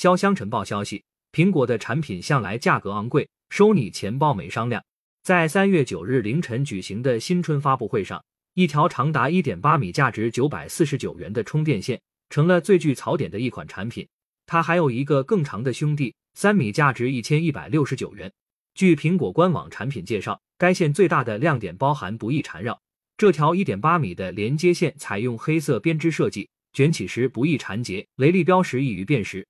潇湘晨报消息，苹果的产品向来价格昂贵，收你钱包没商量。在三月九日凌晨举行的新春发布会上，一条长达一点八米、价值九百四十九元的充电线成了最具槽点的一款产品。它还有一个更长的兄弟，三米、价值一千一百六十九元。据苹果官网产品介绍，该线最大的亮点包含不易缠绕。这条一点八米的连接线采用黑色编织设计，卷起时不易缠结，雷利标识易于辨识，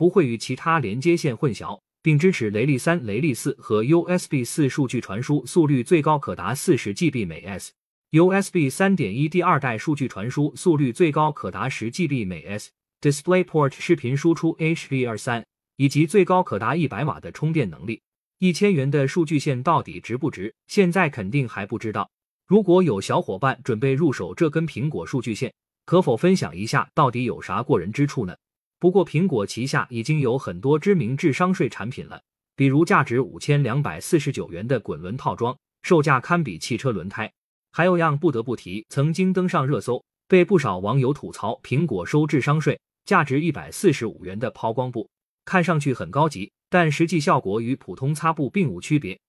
不会与其他连接线混淆。并支持雷利三、雷利四和 USB 四数据传输，速率最高可达四十 GB 每 s。USB 三点一第二代数据传输速率最高可达十 GB 每 s。DisplayPort 视频输出 HDR3，以及最高可达一百瓦的充电能力。一千元的数据线到底值不值？现在肯定还不知道。如果有小伙伴准备入手这根苹果数据线，可否分享一下到底有啥过人之处呢？不过，苹果旗下已经有很多知名智商税产品了，比如价值五千两百四十九元的滚轮套装，售价堪比汽车轮胎。还有样不得不提，曾经登上热搜，被不少网友吐槽苹果收智商税，价值一百四十五元的抛光布，看上去很高级，但实际效果与普通擦布并无区别，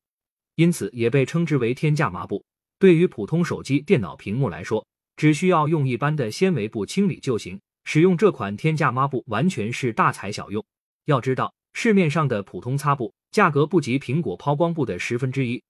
因此也被称之为天价抹布。对于普通手机、电脑屏幕来说，只需要用一般的纤维布清理就行。使用这款天价抹布完全是大材小用。要知道，市面上的普通擦布价格不及苹果抛光布的十分之一，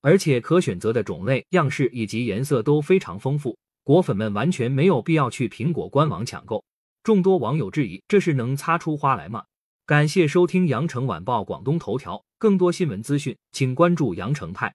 而且可选择的种类、样式以及颜色都非常丰富，果粉们完全没有必要去苹果官网抢购。众多网友质疑：这是能擦出花来吗？感谢收听羊城晚报广东头条，更多新闻资讯，请关注羊城派。